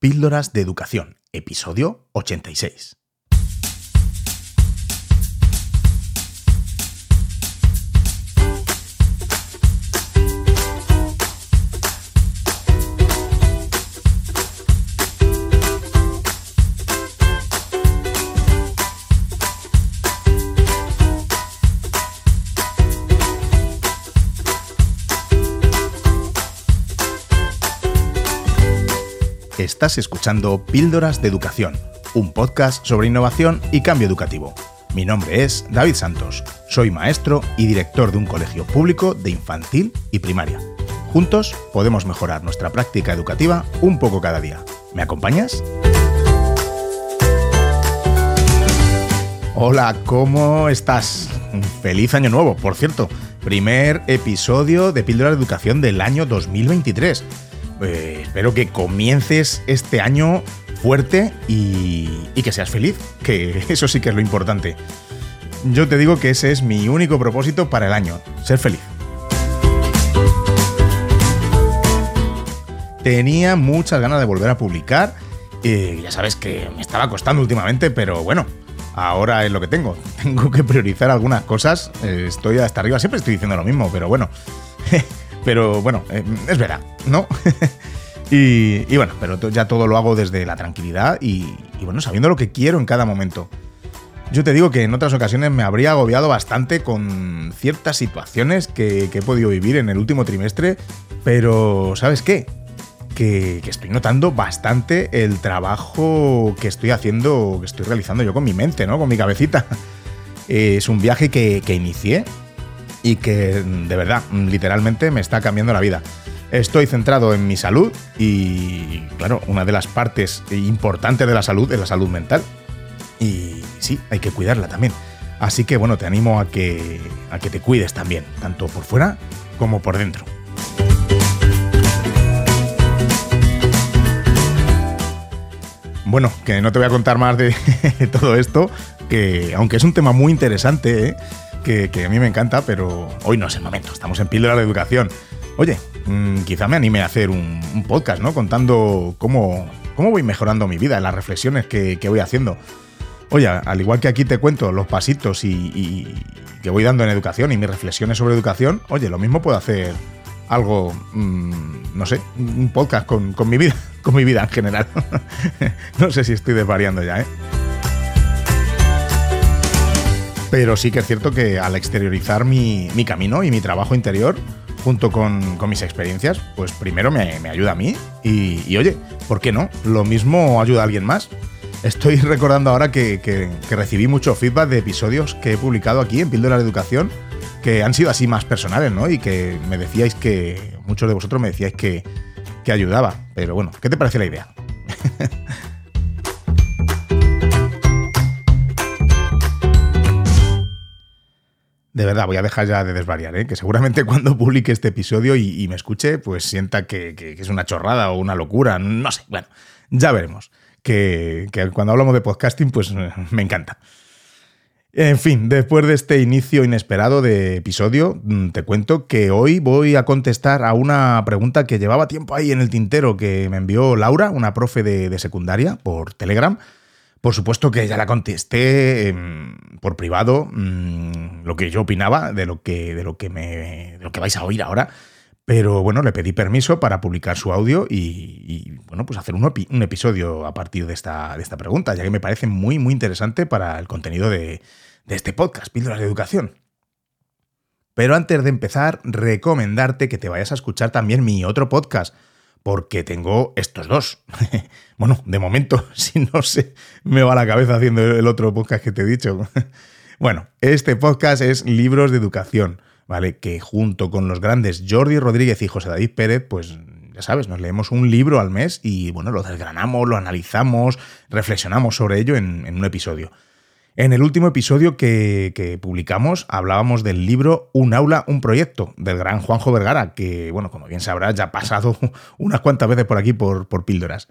Píldoras de Educación, episodio 86. Estás escuchando Píldoras de Educación, un podcast sobre innovación y cambio educativo. Mi nombre es David Santos, soy maestro y director de un colegio público de infantil y primaria. Juntos podemos mejorar nuestra práctica educativa un poco cada día. ¿Me acompañas? Hola, ¿cómo estás? Feliz año nuevo, por cierto. Primer episodio de Píldoras de Educación del año 2023. Eh, espero que comiences este año fuerte y, que seas feliz, que eso sí que es lo importante. Yo te digo que ese es mi único propósito para el año, ser feliz. Tenía muchas ganas de volver a publicar. y ya sabes que me estaba costando últimamente, pero bueno, ahora es lo que tengo. Tengo que priorizar algunas cosas. Eh, estoy hasta arriba, siempre estoy diciendo lo mismo, pero bueno. Pero bueno, eh, es verdad, ¿no? y, bueno, pero ya todo lo hago desde la tranquilidad y, bueno, sabiendo lo que quiero en cada momento. Yo te digo que en otras ocasiones me habría agobiado bastante con ciertas situaciones que, he podido vivir en el último trimestre, pero ¿sabes qué? Que, estoy notando bastante el trabajo que estoy haciendo, que estoy realizando yo con mi mente, ¿no? Con mi cabecita. Es un viaje que, que inicié y que de verdad, literalmente me está cambiando la vida. Estoy centrado en mi salud y, claro, una de las partes importantes de la salud es la salud mental. Y sí, hay que cuidarla también. Así que bueno, te animo a que, a que te cuides también, tanto por fuera como por dentro. Bueno, que no te voy a contar más de todo esto, que aunque es un tema muy interesante, ¿eh? Que, a mí me encanta, pero hoy no es el momento. Estamos en Píldora de Educación. Oye, mm, quizá me anime a hacer un, podcast, ¿no? Contando cómo, cómo voy mejorando mi vida, las reflexiones que, voy haciendo. Oye, al igual que aquí te cuento los pasitos y, que voy dando en educación y mis reflexiones sobre educación, oye, lo mismo puedo hacer algo, mm, no sé, un podcast con, con, mi vida, con mi vida en general. no sé si estoy desvariando ya, ¿eh? Pero sí que es cierto que al exteriorizar mi, camino y mi trabajo interior, junto con, mis experiencias, pues primero me, ayuda a mí y, oye, ¿por qué no? Lo mismo ayuda a alguien más. Estoy recordando ahora que, recibí mucho feedback de episodios que he publicado aquí en Píldora de Educación que han sido así más personales, ¿no? Y que me decíais que, muchos de vosotros me decíais que, que ayudaba. Pero bueno, ¿qué te parece la idea? De verdad, voy a dejar ya de desvariar, ¿eh? que seguramente cuando publique este episodio y, me escuche, pues sienta que, es una chorrada o una locura, no sé, bueno, ya veremos. Que, cuando hablamos de podcasting, pues me encanta. En fin, después de este inicio inesperado de episodio, mm, te cuento que hoy voy a contestar a una pregunta que llevaba tiempo ahí en el tintero que me envió Laura, una profe de secundaria, por Telegram por supuesto que ya la contesté em, por privado mm, lo que yo opinaba de lo que, de lo que, me, lo que vais a oír ahora. Pero bueno, le pedí permiso para publicar su audio y, bueno, pues hacer un, episodio a partir de esta, de esta pregunta, ya que me parece muy, muy interesante para el contenido de, de este podcast, Píldoras de Educación. Pero antes de empezar, recomendarte que te vayas a escuchar también mi otro podcast, porque tengo estos dos. bueno, de momento, si no sé, me va la cabeza haciendo el otro podcast que te he dicho. bueno, este podcast es Libros de Educación, ¿vale? Que junto con los grandes Jordi Rodríguez y José David Pérez, pues ya sabes, nos leemos un libro al mes y bueno, lo desgranamos, lo analizamos, reflexionamos sobre ello en, en un episodio. En el último episodio que, publicamos hablábamos del libro Un aula, un proyecto del gran Juanjo Vergara, que, bueno, como bien sabrás, ya ha pasado unas cuantas veces por aquí por, por píldoras.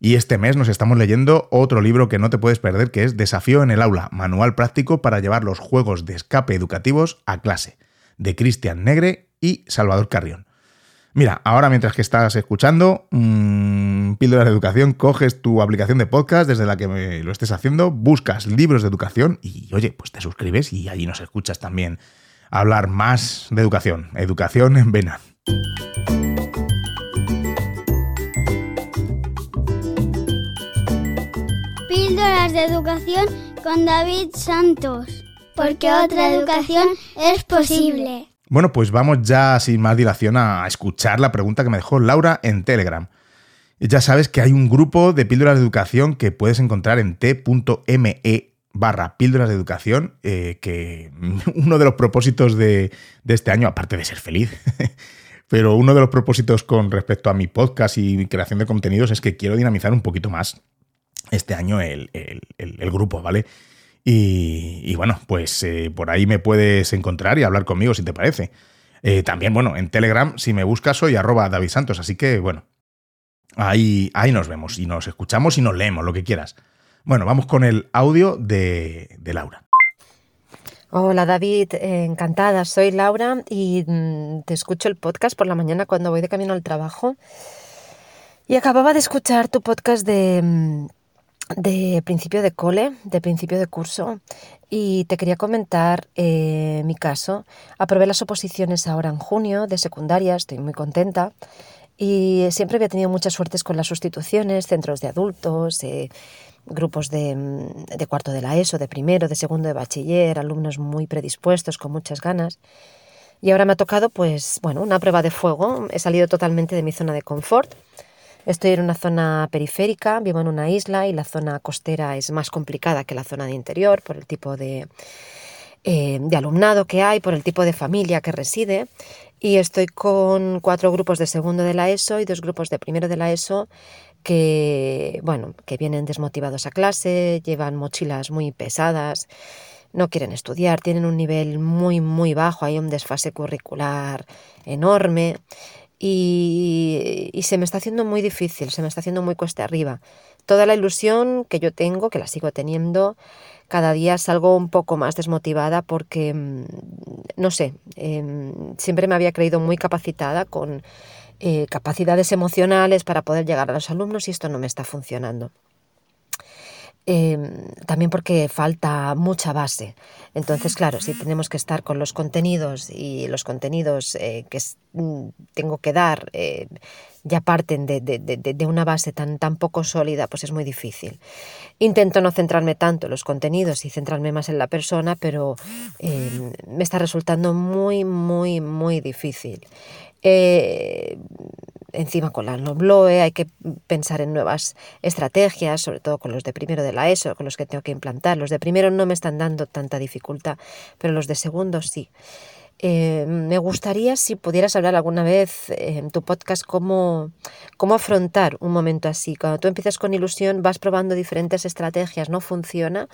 Y este mes nos estamos leyendo otro libro que no te puedes perder, que es Desafío en el aula, manual práctico para llevar los juegos de escape educativos a clase, de Cristian Negre y Salvador Carrión. Mira, ahora mientras que estás escuchando, mm, Píldoras de Educación, coges tu aplicación de podcast desde la que lo estés haciendo, buscas libros de educación y, oye, pues te suscribes y allí nos escuchas también hablar más de educación. Educación en Vena. Píldoras de Educación con David Santos. Porque otra educación es posible. Bueno, pues vamos ya sin más dilación a escuchar la pregunta que me dejó Laura en Telegram. Ya sabes que hay un grupo de píldoras de educación que puedes encontrar en t.me barra píldoras de educación, eh, que uno de los propósitos de, este año, aparte de ser feliz, pero uno de los propósitos con respecto a mi podcast y creación de contenidos es que quiero dinamizar un poquito más este año el grupo, ¿vale? Y, bueno, pues eh, por ahí me puedes encontrar y hablar conmigo si te parece. Eh, también, bueno, en Telegram, si me buscas, soy arroba David Santos. Así que, bueno, ahí, ahí nos vemos y nos escuchamos y nos leemos, lo que quieras. Bueno, vamos con el audio de, Laura. Hola David, encantada. Soy Laura y mm, te escucho el podcast por la mañana cuando voy de camino al trabajo. Y acababa de escuchar tu podcast de mm, de principio de cole, de principio de curso, y te quería comentar eh, mi caso. Aprobé las oposiciones ahora en junio de secundaria, estoy muy contenta. Y siempre había tenido muchas suertes con las sustituciones, centros de adultos, eh, grupos de, mm, de, cuarto de la ESO, de primero, de segundo de bachiller, alumnos muy predispuestos, con muchas ganas. Y ahora me ha tocado, pues, bueno, una prueba de fuego. He salido totalmente de mi zona de confort Estoy en una zona periférica, vivo en una isla y la zona costera es más complicada que la zona de interior por el tipo de, eh, de alumnado que hay, por el tipo de familia que reside. Y estoy con cuatro grupos de segundo de la ESO y dos grupos de primero de la ESO que, bueno, que vienen desmotivados a clase, llevan mochilas muy pesadas, no quieren estudiar, tienen un nivel muy, muy bajo, hay un desfase curricular enorme y, se me está haciendo muy difícil, se me está haciendo muy cuesta arriba. Toda la ilusión que yo tengo, que la sigo teniendo, cada día salgo un poco más desmotivada porque, mm, no sé, em, siempre me había creído muy capacitada con eh, capacidades emocionales para poder llegar a los alumnos y esto no me está funcionando. Em, también porque falta mucha base. Entonces, claro, si tenemos que estar con los contenidos y los contenidos eh, que mm, tengo que dar eh, ya parten de, una base tan, tan poco sólida, pues es muy difícil. Intento no centrarme tanto en los contenidos y centrarme más en la persona, pero em, me está resultando muy, muy, muy difícil. Eh, encima con la Nobloe hay que pensar en nuevas estrategias, sobre todo con los de primero de la ESO, con los que tengo que implantar. Los de primero no me están dando tanta dificultad, pero los de segundo sí. Eh, me gustaría si pudieras hablar alguna vez en tu podcast cómo, cómo afrontar un momento así. Cuando tú empiezas con ilusión, vas probando diferentes estrategias, no funciona.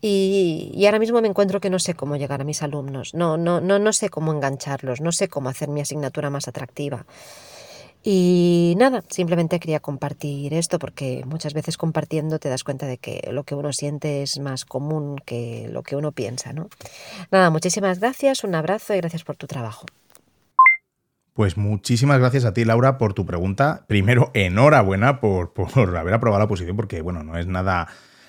Y, y, ahora mismo me encuentro que no sé cómo llegar a mis alumnos, no, no, no, no sé cómo engancharlos, no sé cómo hacer mi asignatura más atractiva. Y nada, simplemente quería compartir esto porque muchas veces compartiendo te das cuenta de que lo que uno siente es más común que lo que uno piensa, ¿no? Nada, muchísimas gracias, un abrazo y gracias por tu trabajo. Pues muchísimas gracias a ti, Laura, por tu pregunta. Primero, enhorabuena por, por haber aprobado la oposición, porque bueno, no es nada,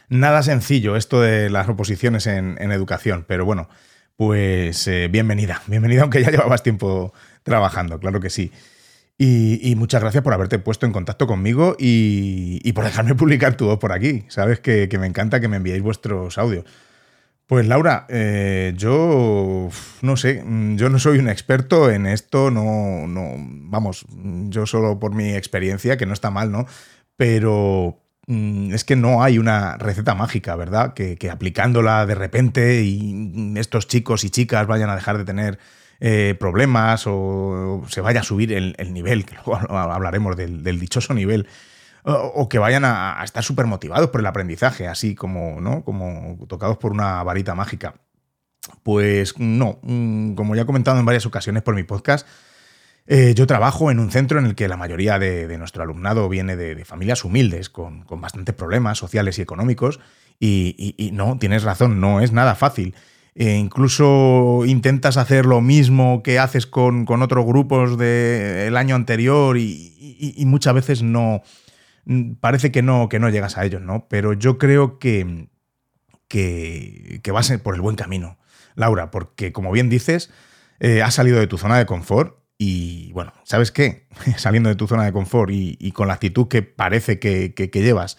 nada sencillo esto de las oposiciones en, educación. Pero bueno, pues eh, bienvenida, bienvenida, aunque ya llevabas tiempo trabajando, claro que sí. Y, muchas gracias por haberte puesto en contacto conmigo y, por dejarme publicar tu voz por aquí. Sabes que, me encanta que me enviéis vuestros audios. Pues Laura, eh, yo no sé, yo no soy un experto en esto, no, no, vamos, yo solo por mi experiencia, que no está mal, ¿no? Pero mm, es que no hay una receta mágica, ¿verdad? Que aplicándola de repente y estos chicos y chicas vayan a dejar de tener eh, problemas o se vaya a subir el, nivel, que luego hablaremos del, dichoso nivel, o, que vayan a, estar súper motivados por el aprendizaje, así como, ¿no? como tocados por una varita mágica. Pues no, mm, como ya he comentado en varias ocasiones por mi podcast, eh, yo trabajo en un centro en el que la mayoría de, nuestro alumnado viene de, familias humildes, con, bastantes problemas sociales y económicos, y no, tienes razón, no es nada fácil. E incluso intentas hacer lo mismo que haces con, otros grupos del año anterior y, muchas veces no, parece que no, que no llegas a ellos, ¿no? Pero yo creo que, que, que vas por el buen camino, Laura, porque como bien dices, eh, has salido de tu zona de confort y bueno, ¿sabes qué? Saliendo de tu zona de confort y, con la actitud que parece que, llevas,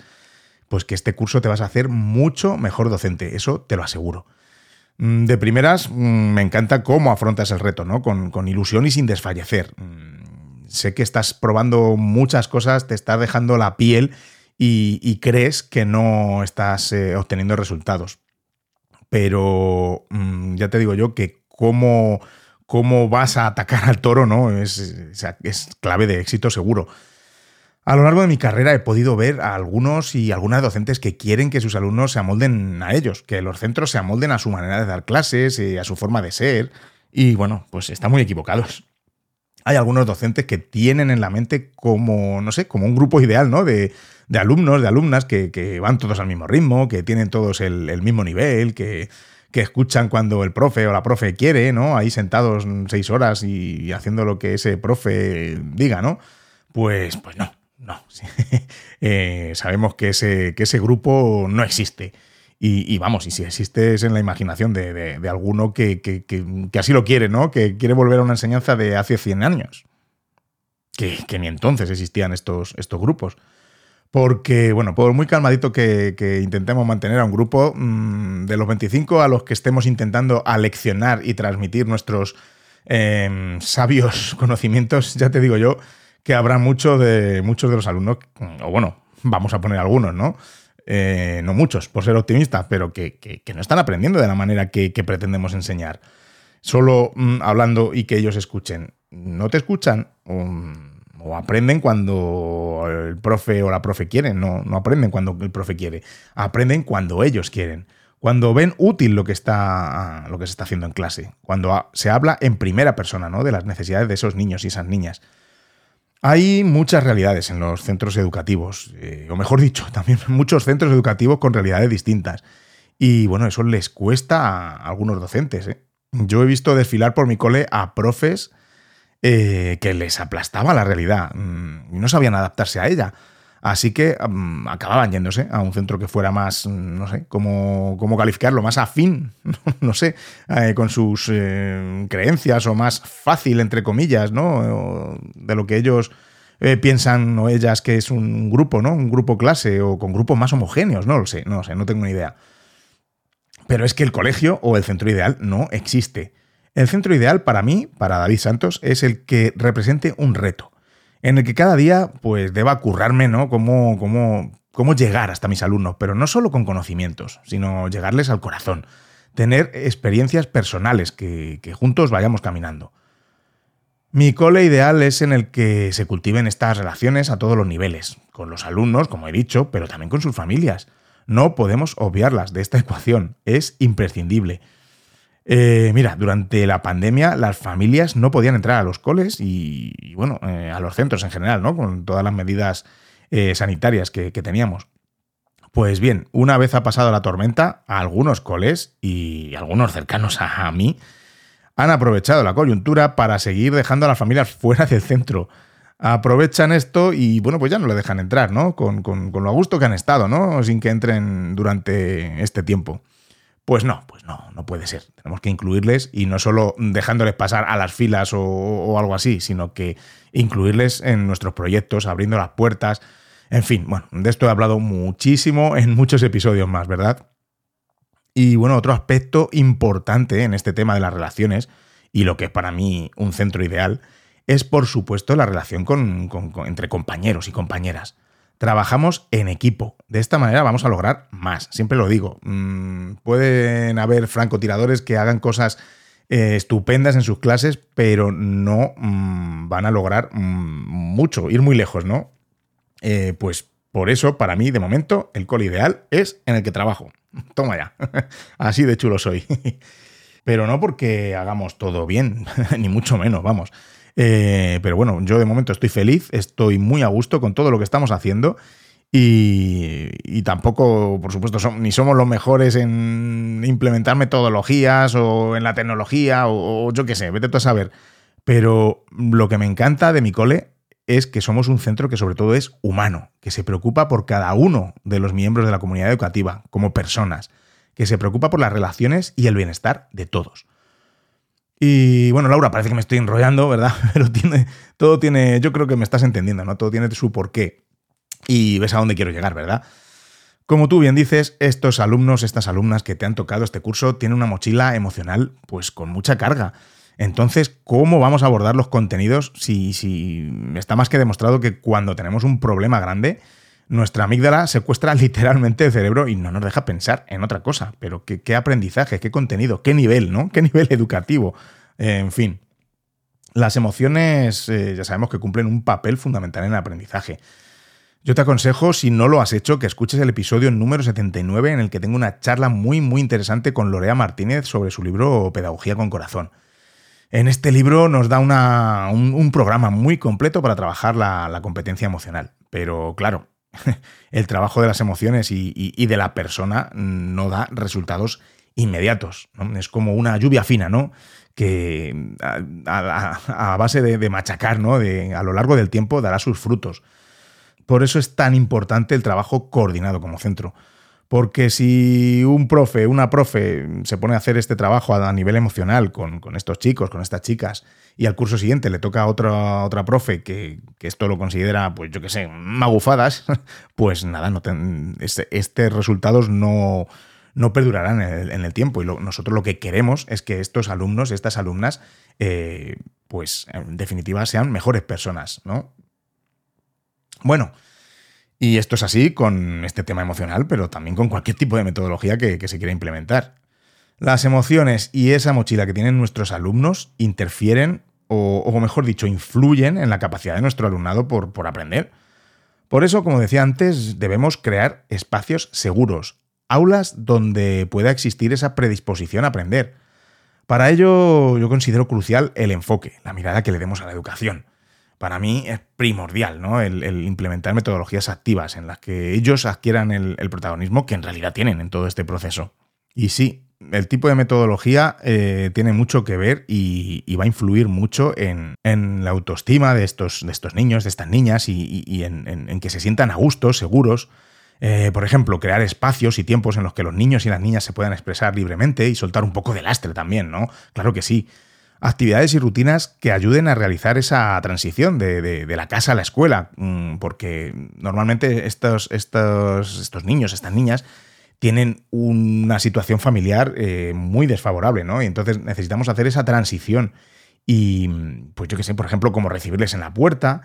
pues que este curso te vas a hacer mucho mejor docente, eso te lo aseguro. Mm, de primeras, mm, me encanta cómo afrontas el reto, ¿no? Con, ilusión y sin desfallecer. Mm, sé que estás probando muchas cosas, te estás dejando la piel y, crees que no estás eh, obteniendo resultados. Pero ya te digo yo que cómo cómo vas a atacar al toro, ¿no? Es, es, clave de éxito seguro. A lo largo de mi carrera he podido ver a algunos y algunas docentes que quieren que sus alumnos se amolden a ellos, que los centros se amolden a su manera de dar clases, y a su forma de ser, y bueno, pues están muy equivocados. Hay algunos docentes que tienen en la mente como, no sé, como un grupo ideal, ¿no? De, alumnos, de alumnas que, van todos al mismo ritmo, que tienen todos el mismo nivel, que, que escuchan cuando el profe o la profe quiere, ¿no? Ahí sentados seis horas y haciendo lo que ese profe diga, ¿no? Pues, pues no, no. Eh, sabemos que ese, que ese grupo no existe. Y, vamos, y si existe es en la imaginación de, alguno que, que, que, así lo quiere, ¿no? Que quiere volver a una enseñanza de hace 100 años. Que, ni entonces existían estos, estos grupos. Porque, bueno, por muy calmadito que, intentemos mantener a un grupo, mm, de los 25 a los que estemos intentando aleccionar y transmitir nuestros em, sabios conocimientos, ya te digo yo que habrá mucho de, muchos de los alumnos, o bueno, vamos a poner algunos, ¿no? Eh, no muchos, por ser optimistas, pero que, no están aprendiendo de la manera que, pretendemos enseñar. Solo mm, hablando y que ellos escuchen. ¿No te escuchan? O aprenden cuando el profe o la profe quieren, no, no aprenden cuando el profe quiere, aprenden cuando ellos quieren, cuando ven útil lo que, está, lo que se está haciendo en clase, cuando se habla en primera persona ¿no? de las necesidades de esos niños y esas niñas. Hay muchas realidades en los centros educativos, eh, o mejor dicho, también muchos centros educativos con realidades distintas. Y bueno, eso les cuesta a algunos docentes. ¿eh? Yo he visto desfilar por mi cole a profes eh, que les aplastaba la realidad mm, y no sabían adaptarse a ella. Así que mm, acababan yéndose a un centro que fuera más, no sé, cómo, cómo calificarlo, más afín, no sé, eh, con sus eh, creencias o más fácil, entre comillas, ¿no? De lo que ellos piensan o ellas que es un grupo, ¿no? Un grupo clase o con grupos más homogéneos, no lo sé, no lo sé, no tengo ni idea. Pero es que el colegio o el centro ideal no existe. El centro ideal para mí, para David Santos, es el que represente un reto, en el que cada día pues deba currarme, ¿no? Cómo, cómo, cómo llegar hasta mis alumnos, pero no solo con conocimientos, sino llegarles al corazón, tener experiencias personales que, que juntos vayamos caminando. Mi cole ideal es en el que se cultiven estas relaciones a todos los niveles, con los alumnos, como he dicho, pero también con sus familias. No podemos obviarlas de esta ecuación, es imprescindible. Eh, mira, durante la pandemia las familias no podían entrar a los coles y, bueno, eh, a los centros en general, ¿no? Con todas las medidas eh, sanitarias que, teníamos. Pues bien, una vez ha pasado la tormenta, algunos coles y algunos cercanos a, mí han aprovechado la coyuntura para seguir dejando a las familias fuera del centro. Aprovechan esto y bueno, pues ya no le dejan entrar, ¿no? Con, con lo a gusto que han estado, ¿no? Sin que entren durante este tiempo. Pues no, pues no, no puede ser. Tenemos que incluirles y no solo dejándoles pasar a las filas o, algo así, sino que incluirles en nuestros proyectos, abriendo las puertas. En fin, bueno, de esto he hablado muchísimo en muchos episodios más, ¿verdad? Y bueno, otro aspecto importante en este tema de las relaciones, y lo que es para mí un centro ideal, es por supuesto la relación entre compañeros y compañeras trabajamos en equipo. De esta manera vamos a lograr más. Siempre lo digo. Mm, pueden haber francotiradores que hagan cosas eh, estupendas en sus clases, pero no mm, van a lograr mm, mucho, ir muy lejos, ¿no? Eh, pues por eso, para mí, de momento, el col ideal es en el que trabajo. Toma ya. Así de chulo soy. pero no porque hagamos todo bien, ni mucho menos, vamos. Eh, pero bueno, yo de momento estoy feliz, estoy muy a gusto con todo lo que estamos haciendo. Y, tampoco, por supuesto, ni somos los mejores en implementar metodologías o en la tecnología o, yo qué sé, vete tú a saber. Pero lo que me encanta de mi cole es que somos un centro que sobre todo es humano, que se preocupa por cada uno de los miembros de la comunidad educativa, como personas, que se preocupa por las relaciones y el bienestar de todos. Y bueno, Laura, parece que me estoy enrollando, ¿verdad? Pero tiene, todo tiene, yo creo que me estás entendiendo, ¿no? Todo tiene su porqué. Y ves a dónde quiero llegar, ¿verdad? Como tú bien dices, estos alumnos, estas alumnas que te han tocado este curso tienen una mochila emocional pues con mucha carga. Entonces, ¿cómo vamos a abordar los contenidos si, si está más que demostrado que cuando tenemos un problema grande, nuestra amígdala secuestra literalmente el cerebro y no nos deja pensar en otra cosa? Pero qué, aprendizaje, qué contenido, qué nivel, ¿no? ¿Qué nivel educativo? en fin. Las emociones eh, ya sabemos que cumplen un papel fundamental en el aprendizaje. Yo te aconsejo, si no lo has hecho, que escuches el episodio número 79 en el que tengo una charla muy muy interesante con Lorea Martínez sobre su libro Pedagogía con Corazón. En este libro nos da un, programa muy completo para trabajar la, competencia emocional. Pero claro, el trabajo de las emociones y, de la persona no da resultados inmediatos. Es como una lluvia fina, ¿no? Que a, base de, machacar, ¿no? De, a lo largo del tiempo dará sus frutos. Por eso es tan importante el trabajo coordinado como centro. Porque si un profe, una profe, se pone a hacer este trabajo a nivel emocional con, estos chicos, con estas chicas, y al curso siguiente le toca a otra, otra profe que, esto lo considera, pues yo qué sé, magufadas, pues nada, no este, estos resultados no, no perdurarán en el, tiempo. Y nosotros lo que queremos es que estos alumnos, estas alumnas, eh, pues en definitiva sean mejores personas, ¿no? Bueno, y esto es así con este tema emocional, pero también con cualquier tipo de metodología que, se quiera implementar. Las emociones y esa mochila que tienen nuestros alumnos interfieren, o, mejor dicho, influyen en la capacidad de nuestro alumnado por, por aprender. Por eso, como decía antes, debemos crear espacios seguros, aulas donde pueda existir esa predisposición a aprender. Para ello, yo considero crucial el enfoque, la mirada que le demos a la educación para mí es primordial, ¿no? El, implementar metodologías activas en las que ellos adquieran el, protagonismo que en realidad tienen en todo este proceso. Y sí, el tipo de metodología eh, tiene mucho que ver y, va a influir mucho en, la autoestima de estos, de estos, niños, de estas niñas y, en, que se sientan a gusto, seguros. Eh, por ejemplo, crear espacios y tiempos en los que los niños y las niñas se puedan expresar libremente y soltar un poco de lastre también, ¿no? Claro que sí actividades y rutinas que ayuden a realizar esa transición de, la casa a la escuela, mm, porque normalmente estos, estos, estos, niños, estas niñas, tienen una situación familiar eh, muy desfavorable, ¿no? Y entonces necesitamos hacer esa transición. Y, pues yo qué sé, por ejemplo, cómo recibirles en la puerta,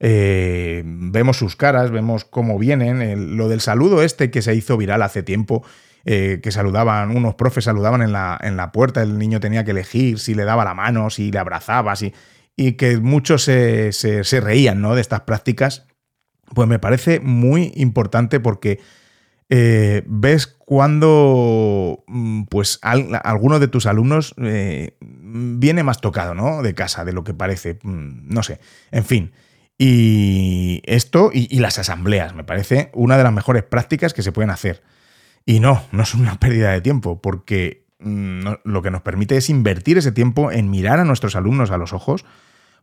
eh, vemos sus caras, vemos cómo vienen, lo del saludo este que se hizo viral hace tiempo, eh, que saludaban, unos profes saludaban en la, en la, puerta, el niño tenía que elegir si le daba la mano, si le abrazaba, si, y que muchos se, reían ¿no? de estas prácticas, pues me parece muy importante porque eh, ves cuando mm, pues alguno de tus alumnos eh, viene más tocado ¿no? de casa de lo que parece, mm, no sé, en fin. Y esto y las asambleas, me parece una de las mejores prácticas que se pueden hacer. Y no, no es una pérdida de tiempo, porque mm, lo que nos permite es invertir ese tiempo en mirar a nuestros alumnos a los ojos,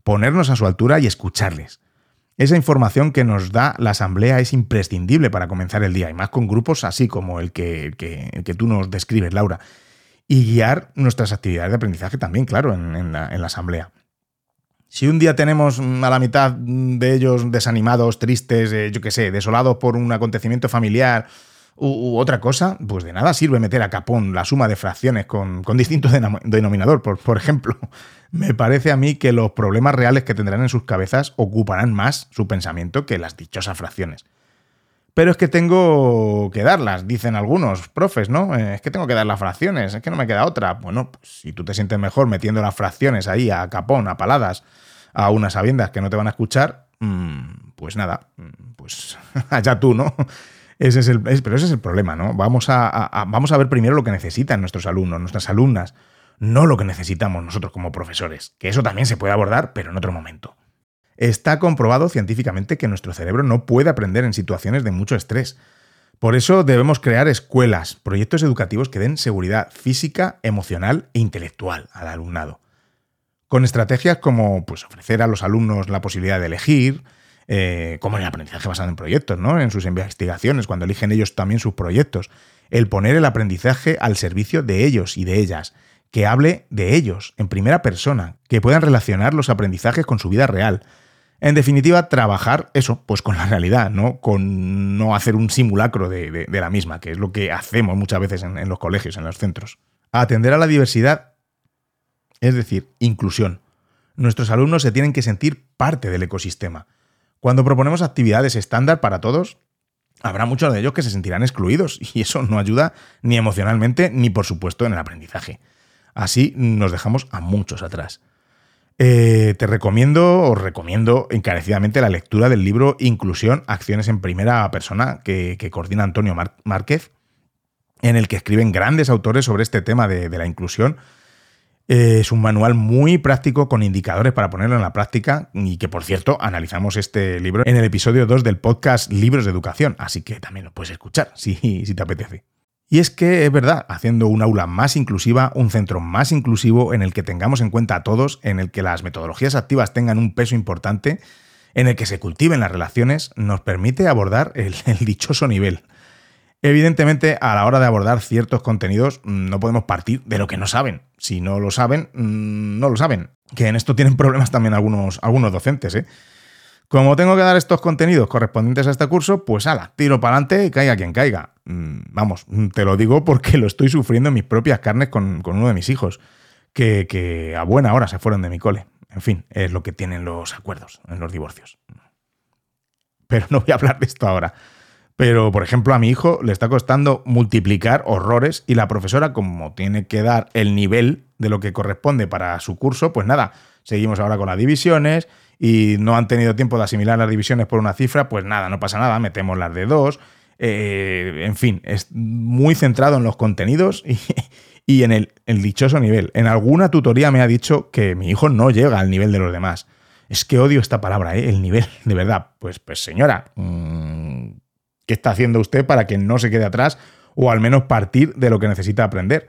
ponernos a su altura y escucharles. Esa información que nos da la asamblea es imprescindible para comenzar el día, y más con grupos así como el que, que, tú nos describes, Laura. Y guiar nuestras actividades de aprendizaje también, claro, en, la, asamblea. Si un día tenemos a la mitad de ellos desanimados, tristes, eh, yo qué sé, desolados por un acontecimiento familiar u, otra cosa, pues de nada sirve meter a capón la suma de fracciones con, con distinto denominador, por, por ejemplo. Me parece a mí que los problemas reales que tendrán en sus cabezas ocuparán más su pensamiento que las dichosas fracciones. Pero es que tengo que darlas, dicen algunos profes, ¿no? Eh, es que tengo que dar las fracciones, es que no me queda otra. Bueno, pues si tú te sientes mejor metiendo las fracciones ahí a capón, a paladas, a unas sabiendas que no te van a escuchar, mm, pues nada, mm, pues allá tú, ¿no? Ese es el, pero ese es el problema, ¿no? Vamos a, vamos a ver primero lo que necesitan nuestros alumnos, nuestras alumnas, no lo que necesitamos nosotros como profesores, que eso también se puede abordar, pero en otro momento. Está comprobado científicamente que nuestro cerebro no puede aprender en situaciones de mucho estrés. Por eso debemos crear escuelas, proyectos educativos que den seguridad física, emocional e intelectual al alumnado. con estrategias como pues, ofrecer a los alumnos la posibilidad de elegir, eh, como en el aprendizaje basado en proyectos, ¿no? en sus investigaciones, cuando eligen ellos también sus proyectos, el poner el aprendizaje al servicio de ellos y de ellas, que hable de ellos en primera persona, que puedan relacionar los aprendizajes con su vida real. En definitiva, trabajar eso, pues con la realidad, ¿no? Con no hacer un simulacro de, la misma, que es lo que hacemos muchas veces en los colegios, en los centros. Atender a la diversidad, es decir, inclusión. Nuestros alumnos se tienen que sentir parte del ecosistema. Cuando proponemos actividades estándar para todos, habrá muchos de ellos que se sentirán excluidos y eso no ayuda ni emocionalmente ni por supuesto en el aprendizaje. Así nos dejamos a muchos atrás. Eh, te recomiendo, os recomiendo encarecidamente la lectura del libro Inclusión, Acciones en Primera Persona, que, coordina Antonio Márquez, en el que escriben grandes autores sobre este tema de la inclusión es un manual muy práctico con indicadores para ponerlo en la práctica y que, por cierto, analizamos este libro en el episodio 2 del podcast Libros de Educación, así que también lo puedes escuchar si, si te apetece. Y es que es verdad, haciendo un aula más inclusiva, un centro más inclusivo en el que tengamos en cuenta a todos, en el que las metodologías activas tengan un peso importante, en el que se cultiven las relaciones, nos permite abordar el dichoso nivel Evidentemente, a la hora de abordar ciertos contenidos, mm, no podemos partir de lo que no saben. Si no lo saben, mm, no lo saben. Que en esto tienen problemas también algunos, algunos docentes, ¿eh? Como tengo que dar estos contenidos correspondientes a este curso, pues ala, tiro para adelante y caiga quien caiga. Mm, vamos, te lo digo porque lo estoy sufriendo en mis propias carnes con, uno de mis hijos, que, a buena hora se fueron de mi cole. En fin, es lo que tienen los acuerdos en los divorcios. Pero no voy a hablar de esto ahora. Pero, por ejemplo, a mi hijo le está costando multiplicar horrores y la profesora, como tiene que dar el nivel de lo que corresponde para su curso, pues nada, seguimos ahora con las divisiones y no han tenido tiempo de asimilar las divisiones por una cifra, pues nada, no pasa nada, metemos las de dos. Eh, en fin, es muy centrado en los contenidos y, en el, dichoso nivel. En alguna tutoría me ha dicho que mi hijo no llega al nivel de los demás. Es que odio esta palabra, ¿eh? el nivel, de verdad. Pues, pues señora, mmm, ¿Qué está haciendo usted para que no se quede atrás o al menos partir de lo que necesita aprender?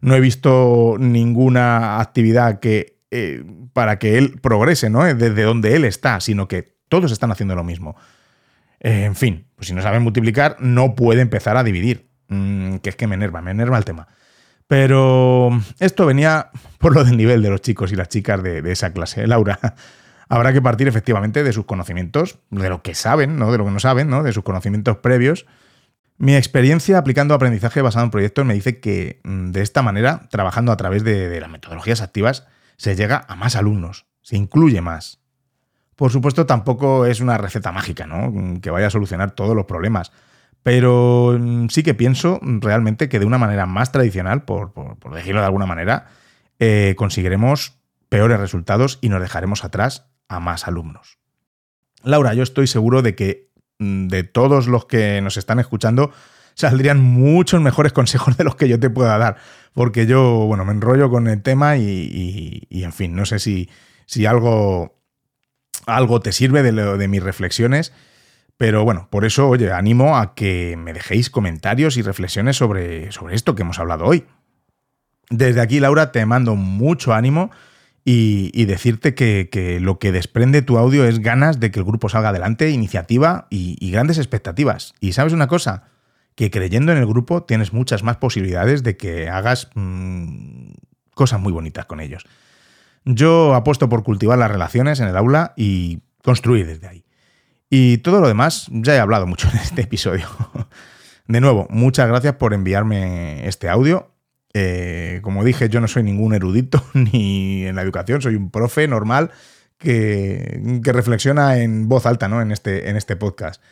No he visto ninguna actividad que eh, para que él progrese, ¿no? Desde donde él está, sino que todos están haciendo lo mismo. Eh, en fin, pues si no saben multiplicar, no puede empezar a dividir. Mm, que es que me enerva, me enerva el tema. Pero esto venía por lo del nivel de los chicos y las chicas de esa clase. Laura, habrá que partir efectivamente de sus conocimientos, de lo que saben, ¿no? de lo que no saben, ¿no? de sus conocimientos previos. Mi experiencia aplicando aprendizaje basado en proyectos me dice que mm, de esta manera, trabajando a través de, las metodologías activas, se llega a más alumnos, se incluye más. Por supuesto, tampoco es una receta mágica, ¿no? Mm, que vaya a solucionar todos los problemas. Pero mm, sí que pienso realmente que de una manera más tradicional, por, decirlo de alguna manera, eh, conseguiremos peores resultados y nos dejaremos atrás a más alumnos. Laura, yo estoy seguro de que mm, de todos los que nos están escuchando saldrían muchos mejores consejos de los que yo te pueda dar, porque yo, bueno, me enrollo con el tema y, en fin, no sé si, si algo, algo te sirve de, de mis reflexiones. Pero bueno, por eso, oye, animo a que me dejéis comentarios y reflexiones sobre, sobre esto que hemos hablado hoy. Desde aquí, Laura, te mando mucho ánimo y, decirte que, lo que desprende tu audio es ganas de que el grupo salga adelante, iniciativa y, grandes expectativas. Y sabes una cosa, que creyendo en el grupo tienes muchas más posibilidades de que hagas mm, cosas muy bonitas con ellos. Yo apuesto por cultivar las relaciones en el aula y construir desde ahí. Y todo lo demás ya he hablado mucho en este episodio. De nuevo, muchas gracias por enviarme este audio eh, como dije, yo no soy ningún erudito ni en la educación, soy un profe normal que, reflexiona en voz alta ¿no? en, este, en este podcast.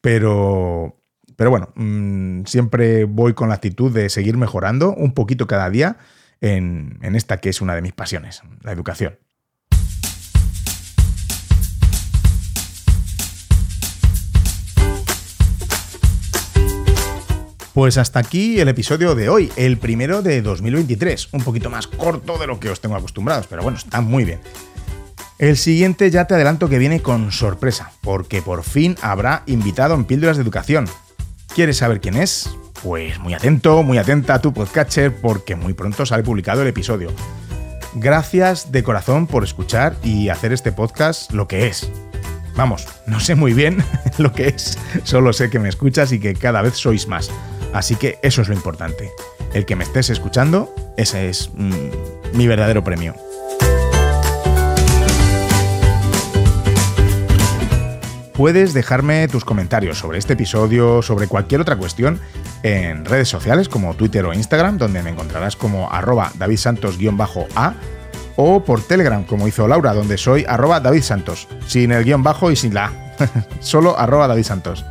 Pero, pero bueno, mm, siempre voy con la actitud de seguir mejorando un poquito cada día en esta que es una de mis pasiones, la educación. Pues hasta aquí el episodio de hoy, el primero de 2023, un poquito más corto de lo que os tengo acostumbrados, pero bueno, está muy bien. El siguiente ya te adelanto que viene con sorpresa, porque por fin habrá invitado en Píldoras de Educación. ¿Quieres saber quién es? Pues muy atento, muy atenta a tu podcatcher, porque muy pronto sale publicado el episodio. Gracias de corazón por escuchar y hacer este podcast lo que es. Vamos, no sé muy bien lo que es, solo sé que me escuchas y que cada vez sois más. Así que eso es lo importante. El que me estés escuchando, ese es mm, mi verdadero premio. Puedes dejarme tus comentarios sobre este episodio, sobre cualquier otra cuestión, en redes sociales como Twitter o Instagram, donde me encontrarás como arroba davidsantos-a, o por Telegram, como hizo Laura, donde soy arroba davidsantos, sin el guion bajo y sin la A, solo arroba davidsantos.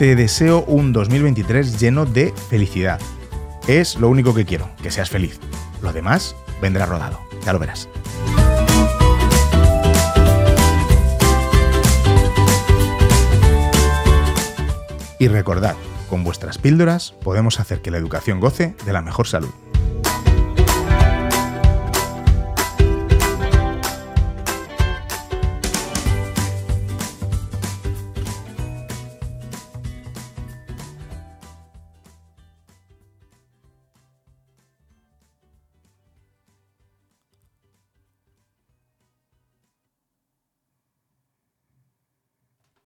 Te deseo un 2023 lleno de felicidad. Es lo único que quiero, que seas feliz. Lo demás vendrá rodado, ya lo verás. Y recordad, con vuestras píldoras podemos hacer que la educación goce de la mejor salud.